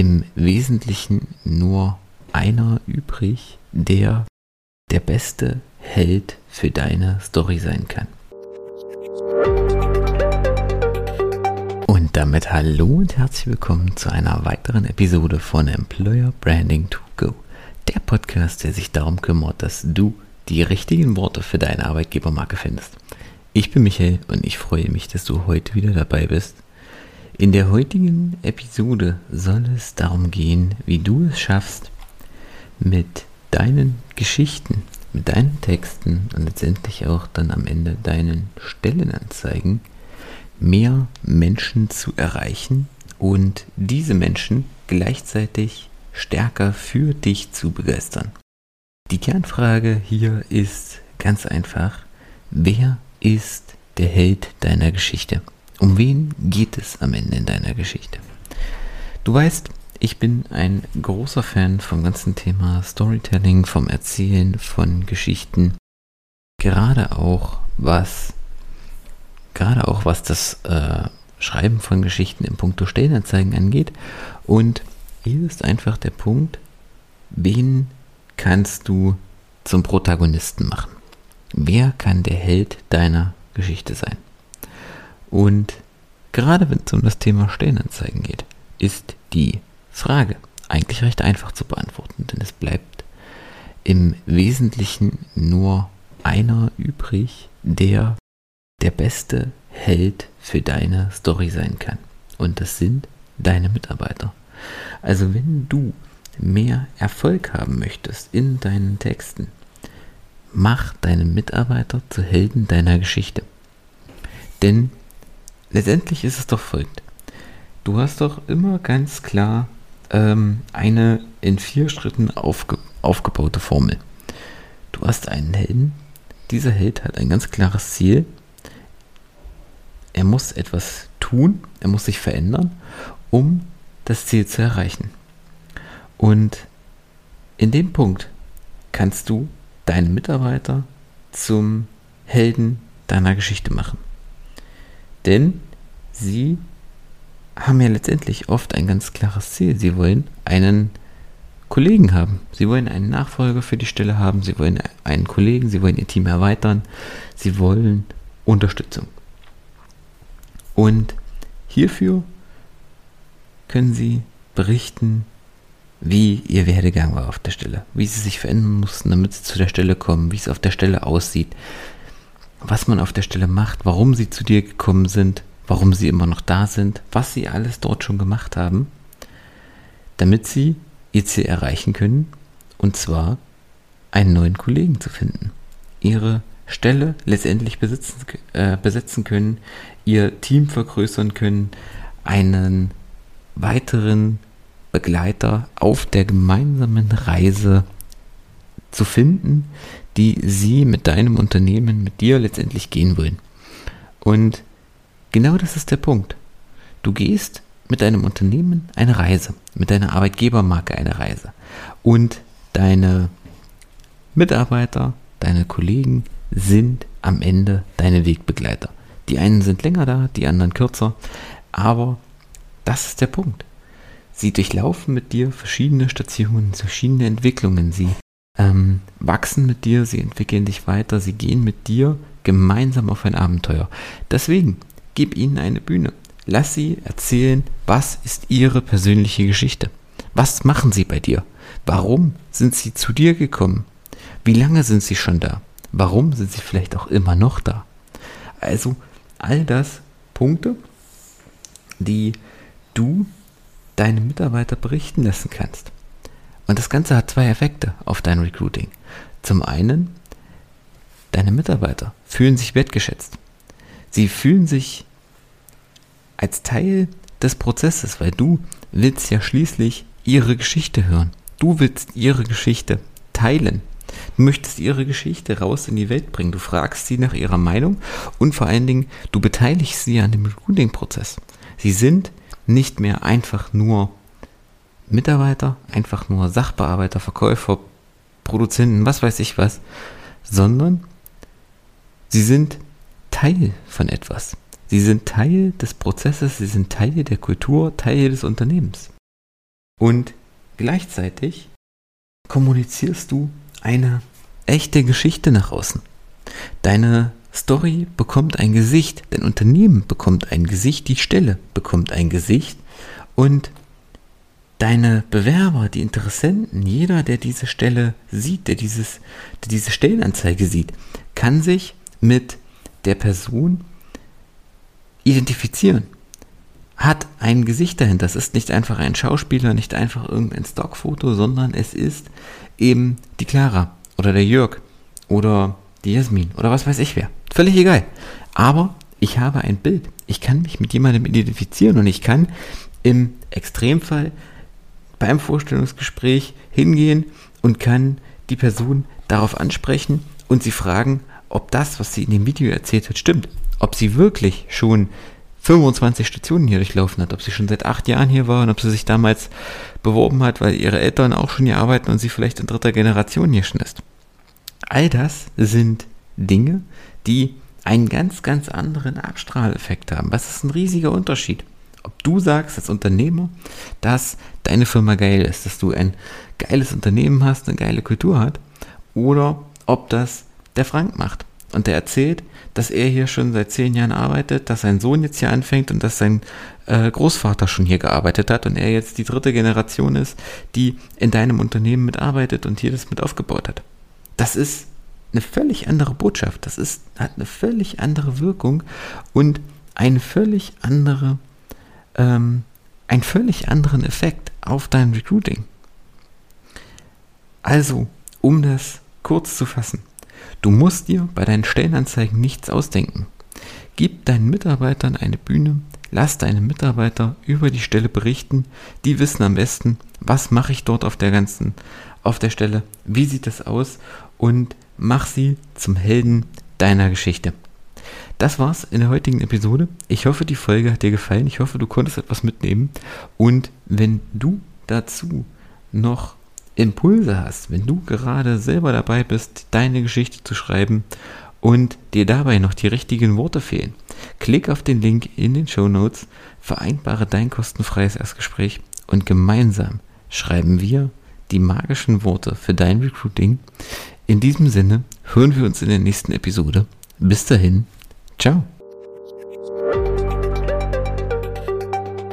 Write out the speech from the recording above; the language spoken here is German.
im Wesentlichen nur einer übrig, der der beste Held für deine Story sein kann. Und damit hallo und herzlich willkommen zu einer weiteren Episode von Employer Branding to Go. Der Podcast, der sich darum kümmert, dass du die richtigen Worte für deine Arbeitgebermarke findest. Ich bin Michael und ich freue mich, dass du heute wieder dabei bist in der heutigen Episode soll es darum gehen, wie du es schaffst, mit deinen Geschichten, mit deinen Texten und letztendlich auch dann am Ende deinen Stellenanzeigen mehr Menschen zu erreichen und diese Menschen gleichzeitig stärker für dich zu begeistern. Die Kernfrage hier ist ganz einfach, wer ist der Held deiner Geschichte? Um wen geht es am Ende in deiner Geschichte? Du weißt, ich bin ein großer Fan vom ganzen Thema Storytelling, vom Erzählen von Geschichten. Gerade auch was, gerade auch was das äh, Schreiben von Geschichten im Punkto Stellenanzeigen angeht. Und hier ist einfach der Punkt, wen kannst du zum Protagonisten machen? Wer kann der Held deiner Geschichte sein? Und gerade wenn es um das Thema Stellenanzeigen geht, ist die Frage eigentlich recht einfach zu beantworten, denn es bleibt im Wesentlichen nur einer übrig, der der beste Held für deine Story sein kann. Und das sind deine Mitarbeiter. Also wenn du mehr Erfolg haben möchtest in deinen Texten, mach deine Mitarbeiter zu Helden deiner Geschichte. Denn letztendlich ist es doch folgend. Du hast doch immer ganz klar ähm, eine in vier Schritten aufge aufgebaute Formel. Du hast einen Helden. Dieser Held hat ein ganz klares Ziel. Er muss etwas tun, er muss sich verändern, um das Ziel zu erreichen. Und in dem Punkt kannst du deinen Mitarbeiter zum Helden deiner Geschichte machen. Denn sie haben ja letztendlich oft ein ganz klares Ziel. Sie wollen einen Kollegen haben. Sie wollen einen Nachfolger für die Stelle haben. Sie wollen einen Kollegen. Sie wollen ihr Team erweitern. Sie wollen Unterstützung. Und hierfür können Sie berichten, wie Ihr Werdegang war auf der Stelle, wie Sie sich verändern mussten, damit Sie zu der Stelle kommen, wie es auf der Stelle aussieht, was man auf der Stelle macht, warum sie zu dir gekommen sind, warum sie immer noch da sind, was sie alles dort schon gemacht haben, damit sie ihr Ziel erreichen können, und zwar einen neuen Kollegen zu finden, ihre Stelle letztendlich besitzen, äh, besetzen können, ihr Team vergrößern können, einen weiteren Begleiter auf der gemeinsamen Reise zu finden, die sie mit deinem Unternehmen, mit dir letztendlich gehen wollen. Und genau das ist der Punkt. Du gehst mit deinem Unternehmen eine Reise, mit deiner Arbeitgebermarke eine Reise. Und deine Mitarbeiter, deine Kollegen sind am Ende deine Wegbegleiter. Die einen sind länger da, die anderen kürzer, aber das ist der Punkt. Sie durchlaufen mit dir verschiedene Stationen, verschiedene Entwicklungen. Sie ähm, wachsen mit dir, sie entwickeln dich weiter, sie gehen mit dir gemeinsam auf ein Abenteuer. Deswegen, gib ihnen eine Bühne. Lass sie erzählen, was ist ihre persönliche Geschichte. Was machen sie bei dir? Warum sind sie zu dir gekommen? Wie lange sind sie schon da? Warum sind sie vielleicht auch immer noch da? Also all das Punkte, die du deine Mitarbeiter berichten lassen kannst. Und das Ganze hat zwei Effekte auf dein Recruiting. Zum einen, deine Mitarbeiter fühlen sich wertgeschätzt. Sie fühlen sich als Teil des Prozesses, weil du willst ja schließlich ihre Geschichte hören. Du willst ihre Geschichte teilen. Du möchtest ihre Geschichte raus in die Welt bringen. Du fragst sie nach ihrer Meinung und vor allen Dingen, du beteiligst sie an dem Recruiting-Prozess. Sie sind nicht mehr einfach nur Mitarbeiter, einfach nur Sachbearbeiter, Verkäufer, Produzenten, was weiß ich was, sondern sie sind Teil von etwas. Sie sind Teil des Prozesses, sie sind Teil der Kultur, Teil des Unternehmens. und gleichzeitig kommunizierst du eine echte Geschichte nach außen. Deine Story bekommt ein Gesicht, dein Unternehmen bekommt ein Gesicht, die Stelle bekommt ein Gesicht und deine Bewerber, die Interessenten, jeder, der diese Stelle sieht, der, dieses, der diese Stellenanzeige sieht, kann sich mit der Person identifizieren. Hat ein Gesicht dahinter. Das ist nicht einfach ein Schauspieler, nicht einfach irgendein Stockfoto, sondern es ist eben die Clara oder der Jörg oder die Jasmin oder was weiß ich wer. Völlig egal. Aber ich habe ein Bild. Ich kann mich mit jemandem identifizieren und ich kann im Extremfall beim Vorstellungsgespräch hingehen und kann die Person darauf ansprechen und sie fragen, ob das, was sie in dem Video erzählt hat, stimmt. Ob sie wirklich schon 25 Stationen hier durchlaufen hat, ob sie schon seit acht Jahren hier war und ob sie sich damals beworben hat, weil ihre Eltern auch schon hier arbeiten und sie vielleicht in dritter Generation hier schon ist. All das sind Dinge, die einen ganz, ganz anderen Abstrahleffekt haben. Was ist ein riesiger Unterschied? Ob du sagst als Unternehmer, dass deine Firma geil ist, dass du ein geiles Unternehmen hast, eine geile Kultur hat, oder ob das der Frank macht. Und der erzählt, dass er hier schon seit zehn Jahren arbeitet, dass sein Sohn jetzt hier anfängt und dass sein äh, Großvater schon hier gearbeitet hat und er jetzt die dritte Generation ist, die in deinem Unternehmen mitarbeitet und hier das mit aufgebaut hat. Das ist eine völlig andere Botschaft. Das ist, hat eine völlig andere Wirkung und eine völlig andere, ähm, einen völlig anderen Effekt auf dein Recruiting. Also, um das kurz zu fassen, du musst dir bei deinen Stellenanzeigen nichts ausdenken. Gib deinen Mitarbeitern eine Bühne, lass deine Mitarbeiter über die Stelle berichten. Die wissen am besten, was mache ich dort auf der ganzen, auf der Stelle, wie sieht es aus und mach sie zum Helden deiner Geschichte. Das war's in der heutigen Episode. Ich hoffe, die Folge hat dir gefallen. Ich hoffe, du konntest etwas mitnehmen. Und wenn du dazu noch Impulse hast, wenn du gerade selber dabei bist, deine Geschichte zu schreiben und dir dabei noch die richtigen Worte fehlen, klick auf den Link in den Show Notes, vereinbare dein kostenfreies Erstgespräch und gemeinsam schreiben wir die magischen Worte für dein Recruiting. In diesem Sinne hören wir uns in der nächsten Episode. Bis dahin, ciao.